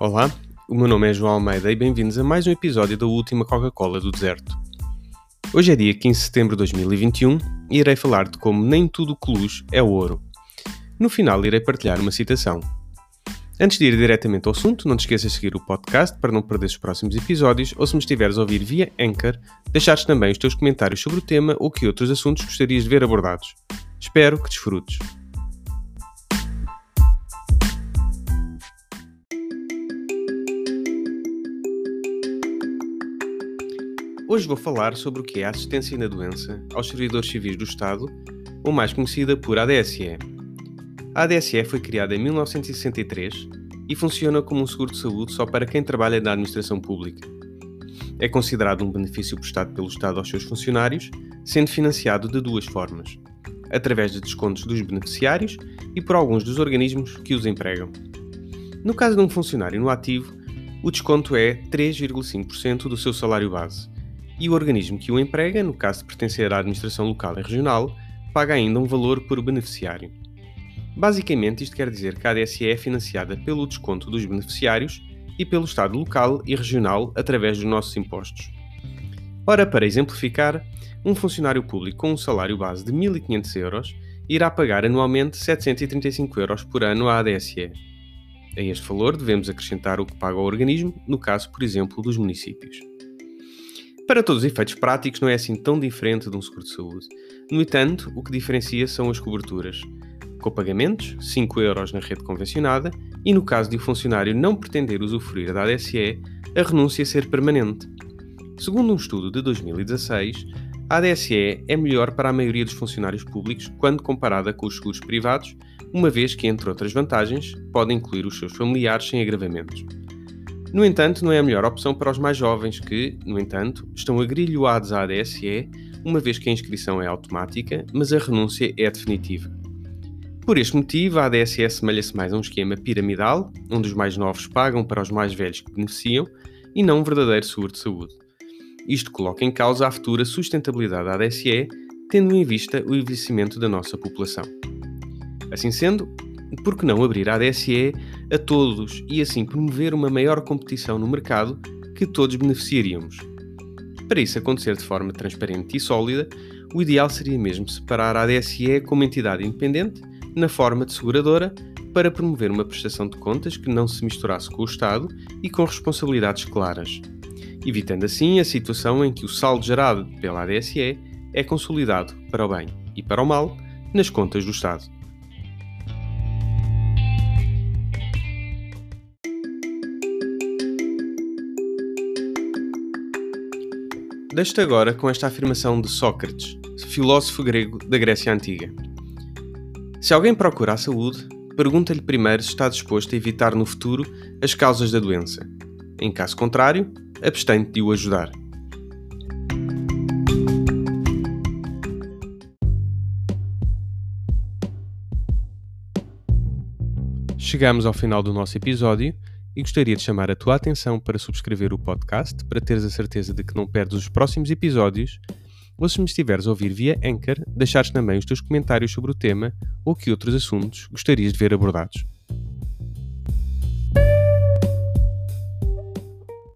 Olá, o meu nome é João Almeida e bem-vindos a mais um episódio da última Coca-Cola do Deserto. Hoje é dia 15 de setembro de 2021 e irei falar de como nem tudo que luz é ouro. No final irei partilhar uma citação. Antes de ir diretamente ao assunto, não te esqueças de seguir o podcast para não perder os próximos episódios ou se me estiveres a ouvir via Anchor, deixares também os teus comentários sobre o tema ou que outros assuntos gostarias de ver abordados. Espero que desfrutes. Hoje vou falar sobre o que é a assistência na doença aos servidores civis do Estado, ou mais conhecida por ADSE. A ADSE foi criada em 1963 e funciona como um seguro de saúde só para quem trabalha na administração pública. É considerado um benefício prestado pelo Estado aos seus funcionários, sendo financiado de duas formas: através de descontos dos beneficiários e por alguns dos organismos que os empregam. No caso de um funcionário no ativo, o desconto é 3,5% do seu salário base e o organismo que o emprega, no caso de pertencer à administração local e regional, paga ainda um valor por beneficiário. Basicamente, isto quer dizer que a ADSE é financiada pelo desconto dos beneficiários e pelo Estado local e regional através dos nossos impostos. Ora, para exemplificar, um funcionário público com um salário base de 1.500 euros irá pagar anualmente 735 euros por ano à ADSE. A este valor devemos acrescentar o que paga o organismo, no caso, por exemplo, dos municípios. Para todos os efeitos práticos, não é assim tão diferente de um seguro de saúde. No entanto, o que diferencia são as coberturas. Copagamentos, 5 euros na rede convencionada, e no caso de o funcionário não pretender usufruir da ADSE, a renúncia ser permanente. Segundo um estudo de 2016, a ADSE é melhor para a maioria dos funcionários públicos quando comparada com os seguros privados, uma vez que, entre outras vantagens, pode incluir os seus familiares sem agravamentos. No entanto, não é a melhor opção para os mais jovens que, no entanto, estão agrilhoados à ADSE, uma vez que a inscrição é automática, mas a renúncia é definitiva. Por este motivo, a ADSE assemelha-se mais a um esquema piramidal, onde os mais novos pagam para os mais velhos que beneficiam, e não um verdadeiro seguro de saúde. Isto coloca em causa a futura sustentabilidade da ADSE, tendo em vista o envelhecimento da nossa população. Assim sendo, por que não abrir a ADSE a todos e assim promover uma maior competição no mercado que todos beneficiaríamos? Para isso acontecer de forma transparente e sólida, o ideal seria mesmo separar a ADSE como entidade independente, na forma de seguradora, para promover uma prestação de contas que não se misturasse com o Estado e com responsabilidades claras, evitando assim a situação em que o saldo gerado pela ADSE é consolidado para o bem e para o mal nas contas do Estado. Deixo-te agora com esta afirmação de Sócrates, filósofo grego da Grécia Antiga. Se alguém procura a saúde, pergunta-lhe primeiro se está disposto a evitar no futuro as causas da doença. Em caso contrário, abstém-te de o ajudar. Chegamos ao final do nosso episódio e gostaria de chamar a tua atenção para subscrever o podcast para teres a certeza de que não perdes os próximos episódios ou se me estiveres a ouvir via Anchor, deixares também os teus comentários sobre o tema ou que outros assuntos gostarias de ver abordados.